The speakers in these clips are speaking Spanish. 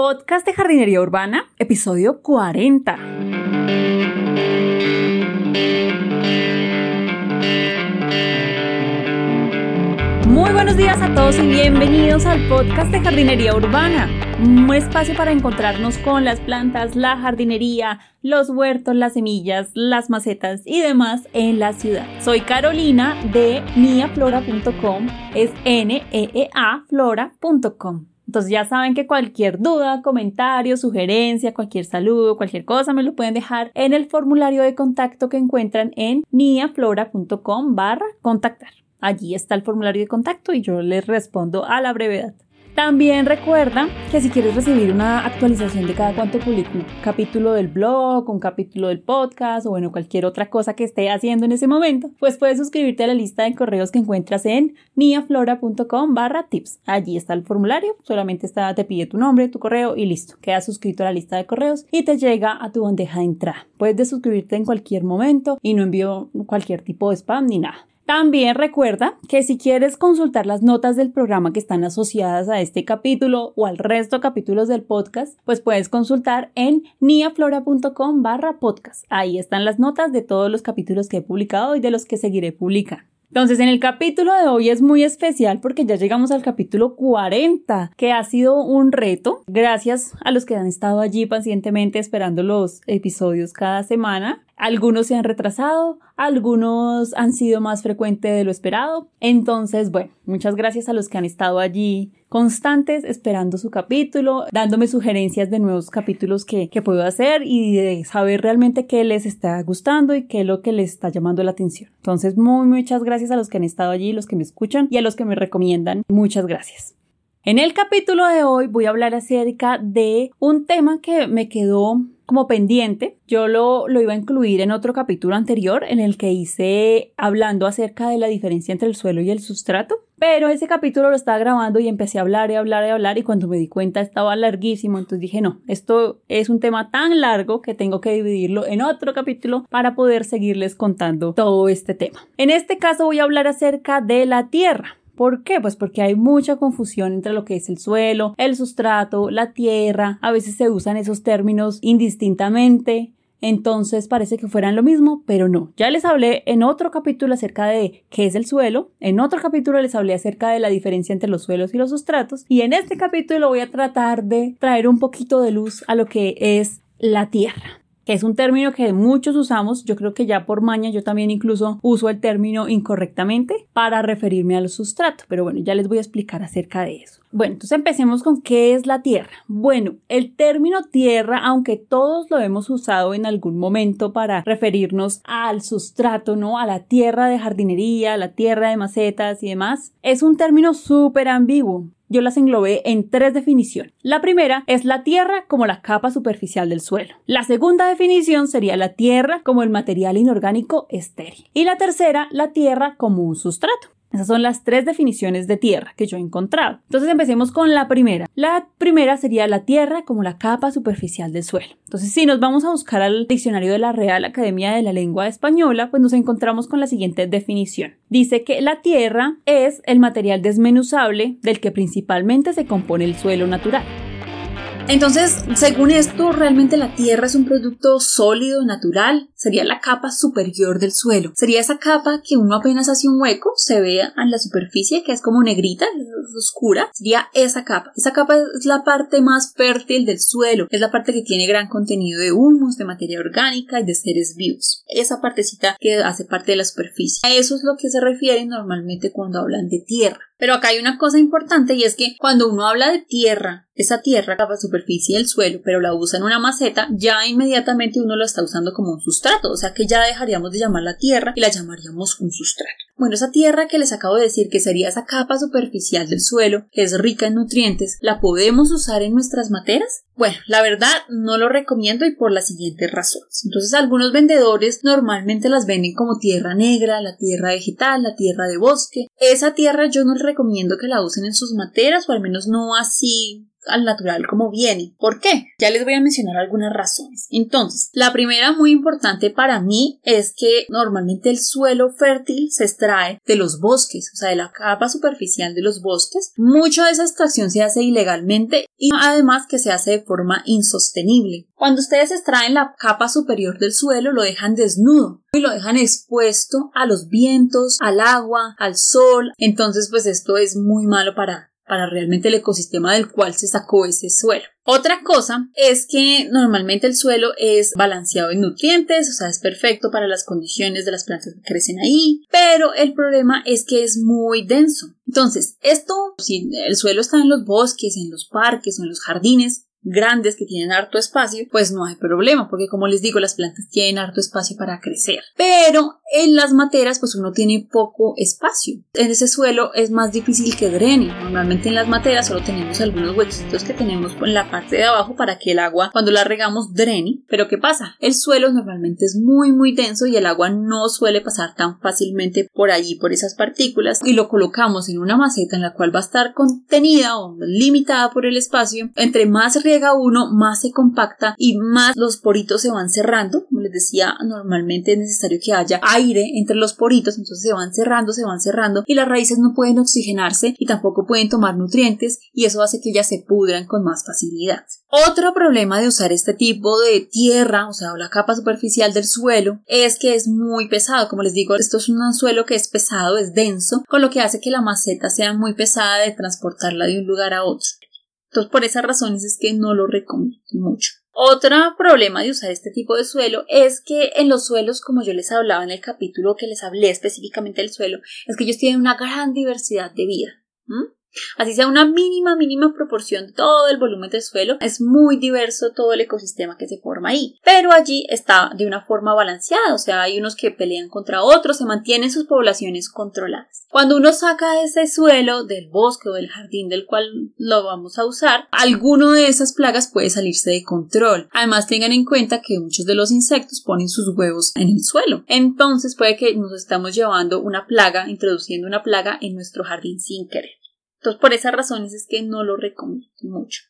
podcast de jardinería urbana, episodio 40. Muy buenos días a todos y bienvenidos al podcast de jardinería urbana, un espacio para encontrarnos con las plantas, la jardinería, los huertos, las semillas, las macetas y demás en la ciudad. Soy Carolina de niaflora.com, es n e, e a flora.com. Entonces ya saben que cualquier duda, comentario, sugerencia, cualquier saludo, cualquier cosa me lo pueden dejar en el formulario de contacto que encuentran en niaflora.com barra contactar. Allí está el formulario de contacto y yo les respondo a la brevedad. También recuerda que si quieres recibir una actualización de cada cuanto publico un capítulo del blog, un capítulo del podcast o bueno, cualquier otra cosa que esté haciendo en ese momento, pues puedes suscribirte a la lista de correos que encuentras en niaflora.com barra tips. Allí está el formulario, solamente está, te pide tu nombre, tu correo y listo. Quedas suscrito a la lista de correos y te llega a tu bandeja de entrada. Puedes suscribirte en cualquier momento y no envío cualquier tipo de spam ni nada. También recuerda que si quieres consultar las notas del programa que están asociadas a este capítulo o al resto de capítulos del podcast, pues puedes consultar en niaflora.com barra podcast. Ahí están las notas de todos los capítulos que he publicado y de los que seguiré publicando. Entonces, en el capítulo de hoy es muy especial porque ya llegamos al capítulo 40, que ha sido un reto, gracias a los que han estado allí pacientemente esperando los episodios cada semana. Algunos se han retrasado, algunos han sido más frecuentes de lo esperado. Entonces, bueno, muchas gracias a los que han estado allí constantes esperando su capítulo, dándome sugerencias de nuevos capítulos que, que puedo hacer y de saber realmente qué les está gustando y qué es lo que les está llamando la atención. Entonces, muy, muchas gracias a los que han estado allí, los que me escuchan y a los que me recomiendan. Muchas gracias. En el capítulo de hoy voy a hablar acerca de un tema que me quedó como pendiente. Yo lo, lo, iba a incluir en otro capítulo anterior en el que hice hablando acerca de la diferencia entre el suelo y el sustrato. Pero ese capítulo lo estaba grabando y empecé a hablar y hablar y hablar y cuando me di cuenta estaba larguísimo. Entonces dije, no, esto es un tema tan largo que tengo que dividirlo en otro capítulo para poder seguirles contando todo este tema. En este caso voy a hablar acerca de la tierra. ¿Por qué? Pues porque hay mucha confusión entre lo que es el suelo, el sustrato, la tierra. A veces se usan esos términos indistintamente. Entonces parece que fueran lo mismo, pero no. Ya les hablé en otro capítulo acerca de qué es el suelo, en otro capítulo les hablé acerca de la diferencia entre los suelos y los sustratos, y en este capítulo voy a tratar de traer un poquito de luz a lo que es la tierra que es un término que muchos usamos, yo creo que ya por maña yo también incluso uso el término incorrectamente para referirme al sustrato, pero bueno, ya les voy a explicar acerca de eso. Bueno, entonces empecemos con qué es la tierra. Bueno, el término tierra, aunque todos lo hemos usado en algún momento para referirnos al sustrato, ¿no? A la tierra de jardinería, a la tierra de macetas y demás, es un término súper ambiguo yo las englobé en tres definiciones. La primera es la tierra como la capa superficial del suelo. La segunda definición sería la tierra como el material inorgánico estéril. Y la tercera, la tierra como un sustrato. Esas son las tres definiciones de tierra que yo he encontrado. Entonces empecemos con la primera. La primera sería la tierra como la capa superficial del suelo. Entonces si nos vamos a buscar al diccionario de la Real Academia de la Lengua Española, pues nos encontramos con la siguiente definición. Dice que la tierra es el material desmenuzable del que principalmente se compone el suelo natural. Entonces, según esto, realmente la Tierra es un producto sólido, natural, sería la capa superior del suelo. Sería esa capa que uno apenas hace un hueco, se ve en la superficie, que es como negrita, oscura, sería esa capa. Esa capa es la parte más fértil del suelo, es la parte que tiene gran contenido de humus, de materia orgánica y de seres vivos. Esa partecita que hace parte de la superficie. A eso es lo que se refiere normalmente cuando hablan de tierra. Pero acá hay una cosa importante y es que cuando uno habla de tierra, esa tierra, capa superficie del suelo, pero la usa en una maceta, ya inmediatamente uno lo está usando como un sustrato, o sea que ya dejaríamos de llamarla tierra y la llamaríamos un sustrato. Bueno, esa tierra que les acabo de decir que sería esa capa superficial del suelo, que es rica en nutrientes, ¿la podemos usar en nuestras materas? Bueno, la verdad no lo recomiendo y por las siguientes razones. Entonces algunos vendedores normalmente las venden como tierra negra, la tierra vegetal, la tierra de bosque. Esa tierra yo no les recomiendo que la usen en sus materas o al menos no así al natural como viene. ¿Por qué? Ya les voy a mencionar algunas razones. Entonces, la primera muy importante para mí es que normalmente el suelo fértil se extrae de los bosques, o sea, de la capa superficial de los bosques. Mucha de esa extracción se hace ilegalmente y además que se hace de forma insostenible. Cuando ustedes extraen la capa superior del suelo, lo dejan desnudo y lo dejan expuesto a los vientos, al agua, al sol. Entonces, pues esto es muy malo para, para realmente el ecosistema del cual se sacó ese suelo. Otra cosa es que normalmente el suelo es balanceado en nutrientes, o sea, es perfecto para las condiciones de las plantas que crecen ahí, pero el problema es que es muy denso. Entonces, esto, si el suelo está en los bosques, en los parques o en los jardines, grandes que tienen harto espacio, pues no hay problema, porque como les digo, las plantas tienen harto espacio para crecer. Pero en las materas, pues uno tiene poco espacio. En ese suelo es más difícil que drene. Normalmente en las materas solo tenemos algunos huequitos que tenemos en la parte de abajo para que el agua, cuando la regamos, drene. Pero ¿qué pasa? El suelo normalmente es muy, muy denso y el agua no suele pasar tan fácilmente por allí, por esas partículas, y lo colocamos en una maceta en la cual va a estar contenida o limitada por el espacio. Entre más uno, más se compacta y más los poritos se van cerrando. Como les decía, normalmente es necesario que haya aire entre los poritos, entonces se van cerrando, se van cerrando y las raíces no pueden oxigenarse y tampoco pueden tomar nutrientes y eso hace que ellas se pudran con más facilidad. Otro problema de usar este tipo de tierra, o sea, la capa superficial del suelo, es que es muy pesado. Como les digo, esto es un suelo que es pesado, es denso, con lo que hace que la maceta sea muy pesada de transportarla de un lugar a otro. Entonces, por esas razones es que no lo recomiendo mucho. Otro problema de usar este tipo de suelo es que en los suelos, como yo les hablaba en el capítulo que les hablé específicamente del suelo, es que ellos tienen una gran diversidad de vida. Así sea una mínima, mínima proporción de todo el volumen del suelo, es muy diverso todo el ecosistema que se forma ahí. Pero allí está de una forma balanceada, o sea, hay unos que pelean contra otros, se mantienen sus poblaciones controladas. Cuando uno saca ese suelo del bosque o del jardín del cual lo vamos a usar, alguno de esas plagas puede salirse de control. Además, tengan en cuenta que muchos de los insectos ponen sus huevos en el suelo. Entonces puede que nos estamos llevando una plaga, introduciendo una plaga en nuestro jardín sin querer. Entonces, por esas razones es que no lo recomiendo mucho.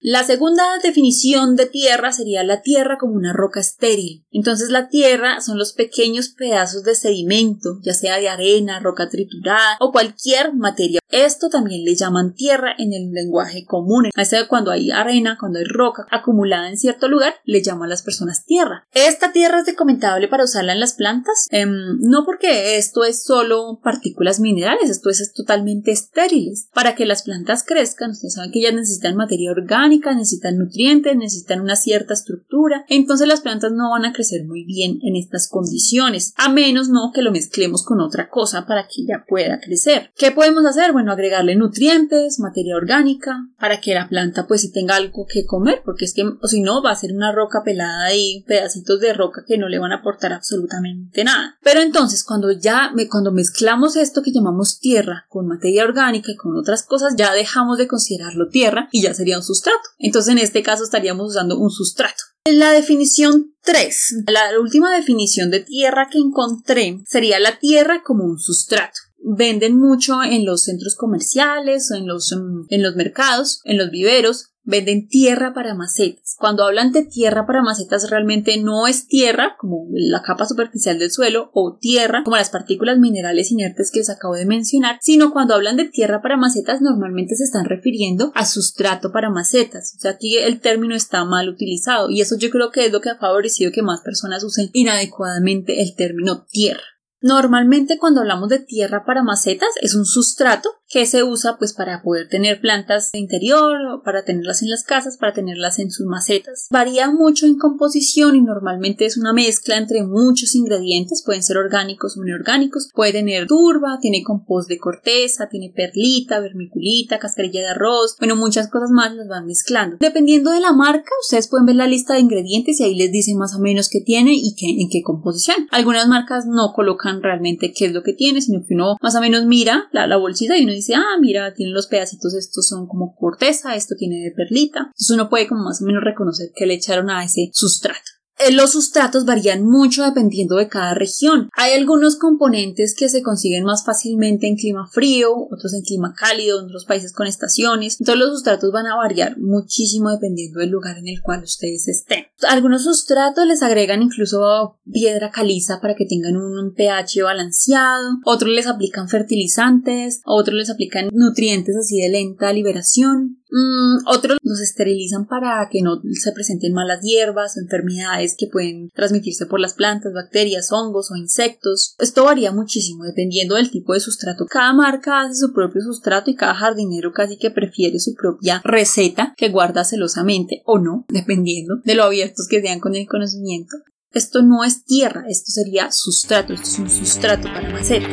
La segunda definición de tierra sería la tierra como una roca estéril. Entonces la tierra son los pequeños pedazos de sedimento, ya sea de arena, roca triturada o cualquier materia. Esto también le llaman tierra en el lenguaje común. A sea, cuando hay arena, cuando hay roca acumulada en cierto lugar, le llaman a las personas tierra. ¿Esta tierra es recomendable para usarla en las plantas? Em, no porque esto es solo partículas minerales, esto es, es totalmente estériles. Para que las plantas crezcan, ustedes saben que ellas necesitan materia orgánica necesitan nutrientes, necesitan una cierta estructura, entonces las plantas no van a crecer muy bien en estas condiciones, a menos no que lo mezclemos con otra cosa para que ella pueda crecer. ¿Qué podemos hacer? Bueno, agregarle nutrientes, materia orgánica, para que la planta pues si tenga algo que comer, porque es que si no va a ser una roca pelada y pedacitos de roca que no le van a aportar absolutamente nada. Pero entonces cuando ya cuando mezclamos esto que llamamos tierra con materia orgánica y con otras cosas, ya dejamos de considerarlo tierra y ya sería un sustrato. Entonces en este caso estaríamos usando un sustrato. La definición 3, la última definición de tierra que encontré sería la tierra como un sustrato venden mucho en los centros comerciales, en los, en los mercados, en los viveros, venden tierra para macetas. Cuando hablan de tierra para macetas realmente no es tierra como la capa superficial del suelo o tierra como las partículas minerales inertes que les acabo de mencionar, sino cuando hablan de tierra para macetas normalmente se están refiriendo a sustrato para macetas. O sea, aquí el término está mal utilizado y eso yo creo que es lo que ha favorecido que más personas usen inadecuadamente el término tierra. Normalmente cuando hablamos de tierra para macetas es un sustrato que se usa pues para poder tener plantas de interior, para tenerlas en las casas, para tenerlas en sus macetas. Varía mucho en composición y normalmente es una mezcla entre muchos ingredientes, pueden ser orgánicos o inorgánicos, puede tener turba, tiene compost de corteza, tiene perlita, vermiculita, cascarilla de arroz, bueno, muchas cosas más las van mezclando. Dependiendo de la marca, ustedes pueden ver la lista de ingredientes y ahí les dicen más o menos qué tiene y qué, en qué composición. Algunas marcas no colocan realmente qué es lo que tiene, sino que uno más o menos mira la, la bolsita y uno dice, ah, mira, tiene los pedacitos, estos son como corteza, esto tiene de perlita. Entonces uno puede como más o menos reconocer que le echaron a ese sustrato. Eh, los sustratos varían mucho dependiendo de cada región. Hay algunos componentes que se consiguen más fácilmente en clima frío, otros en clima cálido, en otros países con estaciones. Entonces los sustratos van a variar muchísimo dependiendo del lugar en el cual ustedes estén. Algunos sustratos les agregan incluso piedra caliza para que tengan un pH balanceado, otros les aplican fertilizantes, otros les aplican nutrientes así de lenta liberación. Mm, otros los esterilizan para que no se presenten malas hierbas o enfermedades que pueden transmitirse por las plantas, bacterias, hongos o insectos. Esto varía muchísimo dependiendo del tipo de sustrato. Cada marca hace su propio sustrato y cada jardinero casi que prefiere su propia receta que guarda celosamente o no, dependiendo de lo abiertos que sean con el conocimiento. Esto no es tierra, esto sería sustrato, esto es un sustrato para macetas.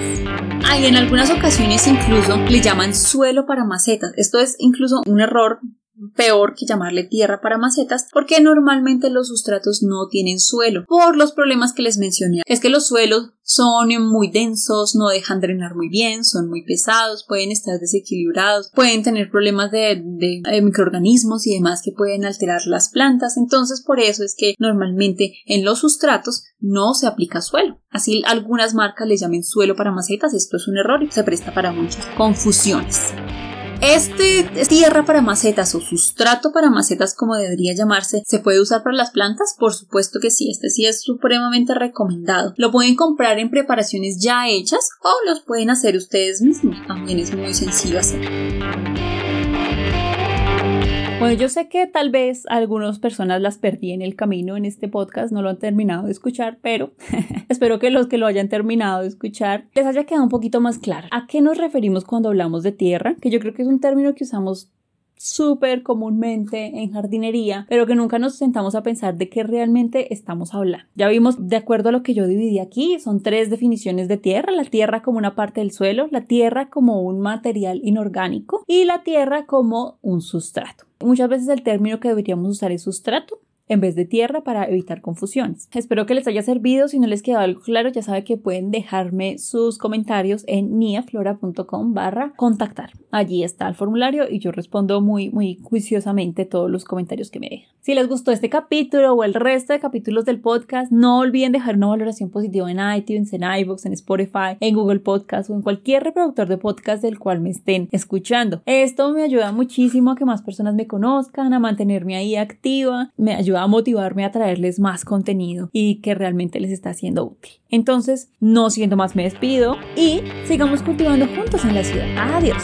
Ah, en algunas ocasiones incluso le llaman suelo para macetas. Esto es incluso un error peor que llamarle tierra para macetas porque normalmente los sustratos no tienen suelo por los problemas que les mencioné. Es que los suelos son muy densos no dejan drenar muy bien son muy pesados pueden estar desequilibrados pueden tener problemas de, de, microorganismos y demás que pueden alterar las plantas. Entonces por eso es que normalmente en los sustratos no se aplica suelo. Así algunas marcas le llamen suelo para macetas esto es un error y se presta para muchas confusiones este tierra para macetas o sustrato para macetas como debería llamarse, ¿se puede usar para las plantas? Por supuesto que sí, este sí es supremamente recomendado. Lo pueden comprar en preparaciones ya hechas o los pueden hacer ustedes mismos, también es muy sencillo hacerlo. Bueno, yo sé que tal vez algunas personas las perdí en el camino en este podcast, no lo han terminado de escuchar, pero espero que los que lo hayan terminado de escuchar les haya quedado un poquito más claro. ¿A qué nos referimos cuando hablamos de tierra? Que yo creo que es un término que usamos súper comúnmente en jardinería, pero que nunca nos sentamos a pensar de qué realmente estamos hablando. Ya vimos, de acuerdo a lo que yo dividí aquí, son tres definiciones de tierra, la tierra como una parte del suelo, la tierra como un material inorgánico y la tierra como un sustrato. Muchas veces el término que deberíamos usar es sustrato, en vez de tierra para evitar confusiones. Espero que les haya servido. Si no les quedó algo claro, ya saben que pueden dejarme sus comentarios en niaflora.com barra contactar. Allí está el formulario y yo respondo muy, muy juiciosamente todos los comentarios que me dejan. Si les gustó este capítulo o el resto de capítulos del podcast, no olviden dejar una valoración positiva en iTunes, en iVoox, en Spotify, en Google Podcast o en cualquier reproductor de podcast del cual me estén escuchando. Esto me ayuda muchísimo a que más personas me conozcan, a mantenerme ahí activa, me ayuda a motivarme a traerles más contenido y que realmente les está siendo útil. Entonces, no siendo más, me despido y sigamos cultivando juntos en la ciudad. Adiós.